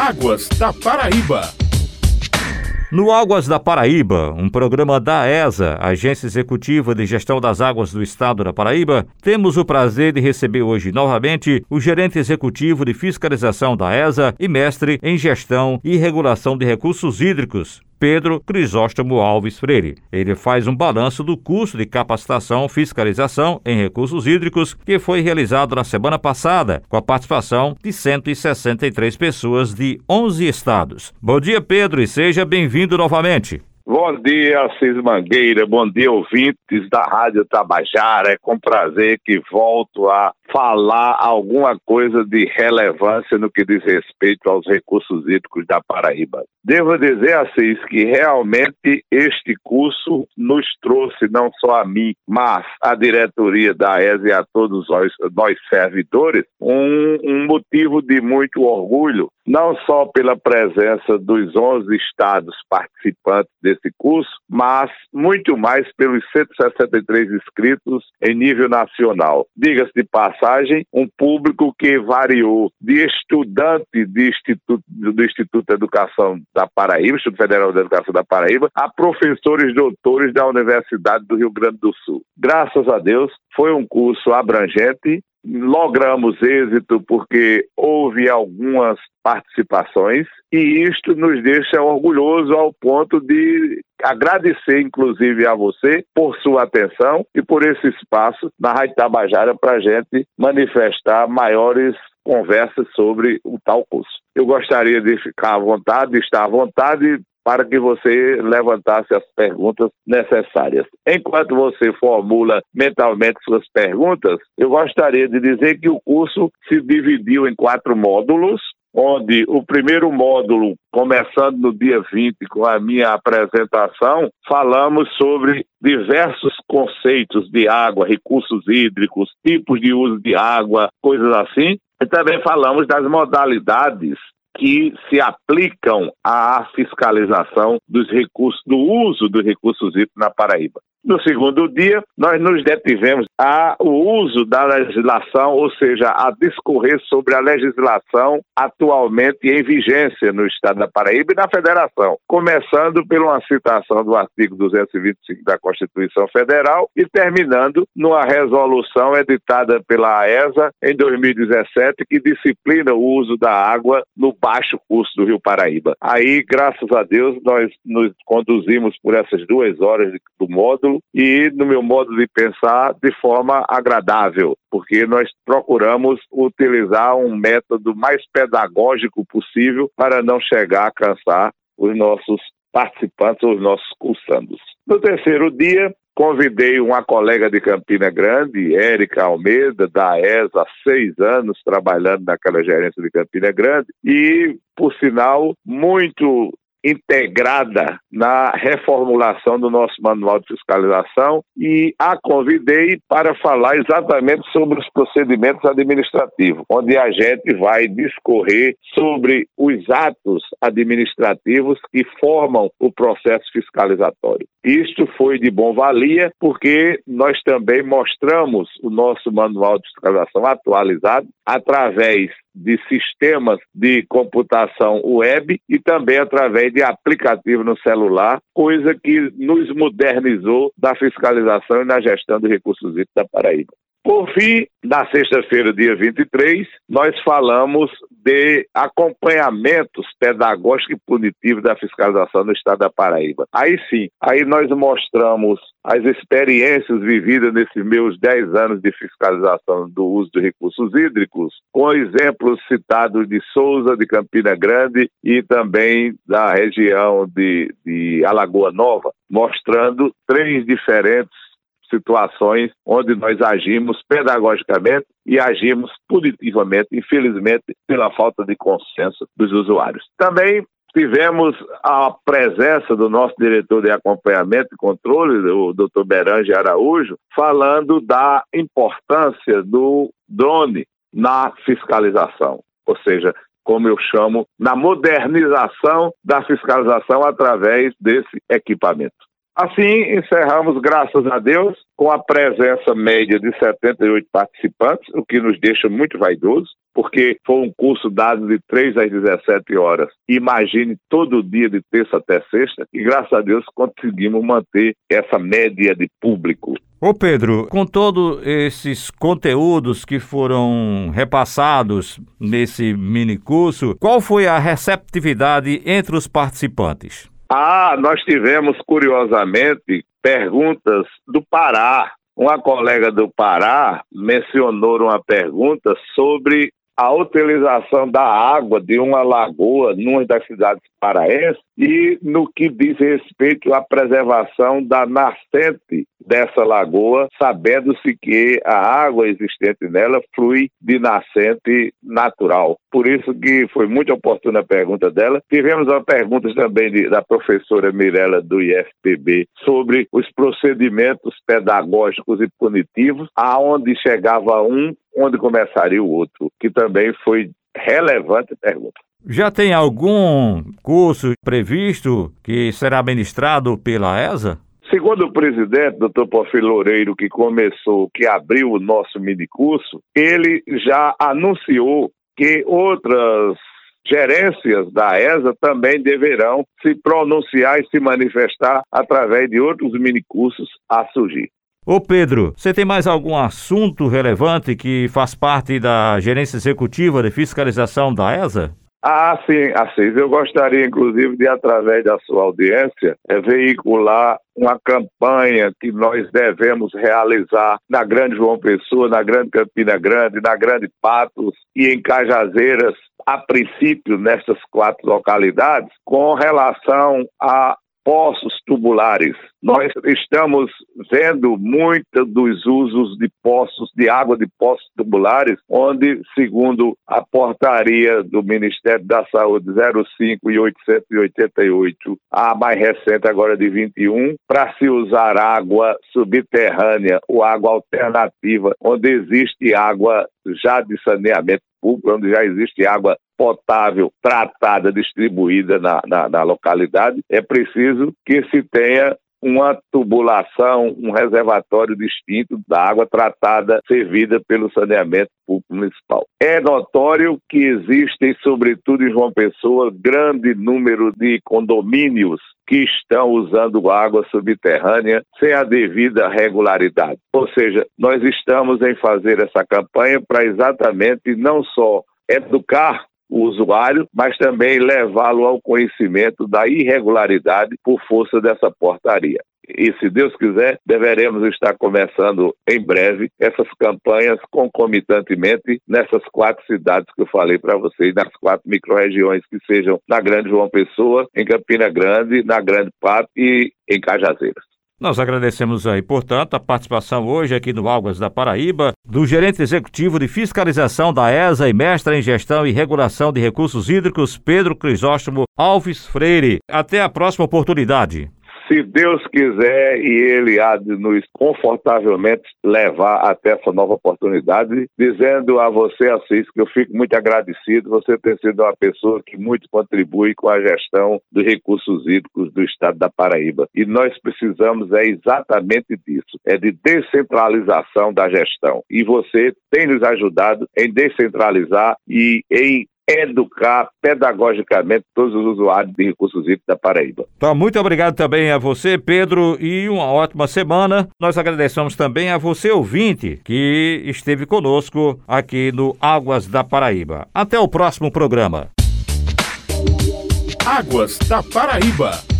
Águas da Paraíba. No Águas da Paraíba, um programa da ESA, Agência Executiva de Gestão das Águas do Estado da Paraíba, temos o prazer de receber hoje novamente o gerente executivo de fiscalização da ESA e mestre em gestão e regulação de recursos hídricos, Pedro Crisóstomo Alves Freire. Ele faz um balanço do curso de capacitação fiscalização em recursos hídricos que foi realizado na semana passada, com a participação de 163 pessoas de 11 estados. Bom dia, Pedro, e seja bem-vindo novamente. Bom dia, Assis Mangueira, bom dia, ouvintes da Rádio Tabajara. É com prazer que volto a falar alguma coisa de relevância no que diz respeito aos recursos hídricos da Paraíba. Devo dizer, Assis, que realmente este curso nos trouxe, não só a mim, mas a diretoria da ESA e a todos nós, nós servidores, um, um motivo de muito orgulho, não só pela presença dos 11 estados participantes desse curso, mas muito mais pelos 163 inscritos em nível nacional. Diga-se de passagem, um público que variou de estudante de instituto, do Instituto de Educação da Paraíba, Instituto Federal de Educação da Paraíba, a professores doutores da Universidade do Rio Grande do Sul. Graças a Deus, foi um curso abrangente, logramos êxito porque houve algumas participações e isto nos deixa orgulhoso ao ponto de agradecer, inclusive, a você por sua atenção e por esse espaço na Rádio Tabajara para a gente manifestar maiores conversas sobre o tal curso. Eu gostaria de ficar à vontade, de estar à vontade para que você levantasse as perguntas necessárias. Enquanto você formula mentalmente suas perguntas, eu gostaria de dizer que o curso se dividiu em quatro módulos, onde o primeiro módulo, começando no dia 20 com a minha apresentação, falamos sobre diversos conceitos de água, recursos hídricos, tipos de uso de água, coisas assim. E também falamos das modalidades que se aplicam à fiscalização dos recursos, do uso dos recursos hídricos na Paraíba. No segundo dia, nós nos detivemos ao uso da legislação, ou seja, a discorrer sobre a legislação atualmente em vigência no Estado da Paraíba e na Federação, começando por uma citação do artigo 225 da Constituição Federal e terminando numa resolução editada pela AESA em 2017 que disciplina o uso da água no baixo curso do Rio Paraíba. Aí, graças a Deus, nós nos conduzimos por essas duas horas do módulo e, no meu modo de pensar, de forma agradável, porque nós procuramos utilizar um método mais pedagógico possível para não chegar a cansar os nossos participantes, os nossos cursandos. No terceiro dia, Convidei uma colega de Campina Grande, Érica Almeida, da ESA, há seis anos trabalhando naquela gerência de Campina Grande, e, por sinal, muito integrada na reformulação do nosso manual de fiscalização e a convidei para falar exatamente sobre os procedimentos administrativos, onde a gente vai discorrer sobre os atos administrativos que formam o processo fiscalizatório. Isto foi de bom valia porque nós também mostramos o nosso manual de fiscalização atualizado através de sistemas de computação web e também através de aplicativo no celular, coisa que nos modernizou da fiscalização e na gestão de recursos hídricos da Paraíba. Por fim, na sexta-feira, dia 23, nós falamos de acompanhamentos pedagógicos e punitivos da fiscalização no estado da Paraíba. Aí sim, aí nós mostramos as experiências vividas nesses meus 10 anos de fiscalização do uso de recursos hídricos, com exemplos citados de Souza, de Campina Grande e também da região de, de Alagoa Nova, mostrando três diferentes situações onde nós agimos pedagogicamente e agimos punitivamente, infelizmente, pela falta de consenso dos usuários. Também tivemos a presença do nosso diretor de acompanhamento e controle, o Dr. Berange Araújo, falando da importância do drone na fiscalização, ou seja, como eu chamo, na modernização da fiscalização através desse equipamento. Assim, encerramos, graças a Deus, com a presença média de 78 participantes, o que nos deixa muito vaidoso, porque foi um curso dado de 3 às 17 horas. Imagine todo dia, de terça até sexta, e graças a Deus conseguimos manter essa média de público. Ô Pedro, com todos esses conteúdos que foram repassados nesse mini curso, qual foi a receptividade entre os participantes? Ah, nós tivemos, curiosamente, perguntas do Pará. Uma colega do Pará mencionou uma pergunta sobre a utilização da água de uma lagoa numa das cidades paraenses e no que diz respeito à preservação da nascente dessa lagoa, sabendo-se que a água existente nela flui de nascente natural. Por isso que foi muito oportuna a pergunta dela. Tivemos uma pergunta também de, da professora Mirella do IFPB sobre os procedimentos pedagógicos e punitivos, aonde chegava um, onde começaria o outro, que também foi relevante pergunta. Já tem algum curso previsto que será ministrado pela ESA? Segundo o presidente, doutor Porfírio Loureiro, que começou, que abriu o nosso minicurso, ele já anunciou que outras gerências da ESA também deverão se pronunciar e se manifestar através de outros minicursos a surgir. Ô Pedro, você tem mais algum assunto relevante que faz parte da gerência executiva de fiscalização da ESA? Ah, sim, Assis. Eu gostaria, inclusive, de, através da sua audiência, é, veicular uma campanha que nós devemos realizar na Grande João Pessoa, na Grande Campina Grande, na Grande Patos e em Cajazeiras, a princípio, nessas quatro localidades, com relação a poços tubulares. Nós estamos vendo muitos dos usos de poços, de água de poços tubulares, onde, segundo a portaria do Ministério da Saúde 05 e 888, a mais recente agora de 21, para se usar água subterrânea ou água alternativa, onde existe água já de saneamento público, onde já existe água potável tratada, distribuída na, na, na localidade, é preciso que se tenha uma tubulação, um reservatório distinto da água tratada servida pelo saneamento público municipal. É notório que existem, sobretudo em João Pessoa, grande número de condomínios que estão usando água subterrânea sem a devida regularidade. Ou seja, nós estamos em fazer essa campanha para exatamente não só educar o usuário, mas também levá-lo ao conhecimento da irregularidade por força dessa portaria. E se Deus quiser, deveremos estar começando em breve essas campanhas concomitantemente nessas quatro cidades que eu falei para vocês, nas quatro microrregiões que sejam na Grande João Pessoa, em Campina Grande, na Grande Pato e em Cajazeiras. Nós agradecemos aí, portanto, a participação hoje aqui no Águas da Paraíba do gerente executivo de fiscalização da ESA e mestre em gestão e regulação de recursos hídricos, Pedro Crisóstomo Alves Freire. Até a próxima oportunidade se Deus quiser e Ele há de nos confortavelmente levar até essa nova oportunidade, dizendo a você, Assis, que eu fico muito agradecido. Você tem sido uma pessoa que muito contribui com a gestão dos recursos hídricos do estado da Paraíba. E nós precisamos é exatamente disso, é de descentralização da gestão. E você tem nos ajudado em descentralizar e em educar pedagogicamente todos os usuários de recursos hídricos da Paraíba. Então, muito obrigado também a você, Pedro, e uma ótima semana. Nós agradecemos também a você, ouvinte, que esteve conosco aqui no Águas da Paraíba. Até o próximo programa. Águas da Paraíba.